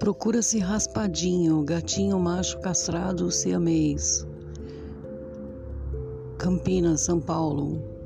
Procura-se raspadinho, gatinho macho castrado siamês. Campinas, São Paulo.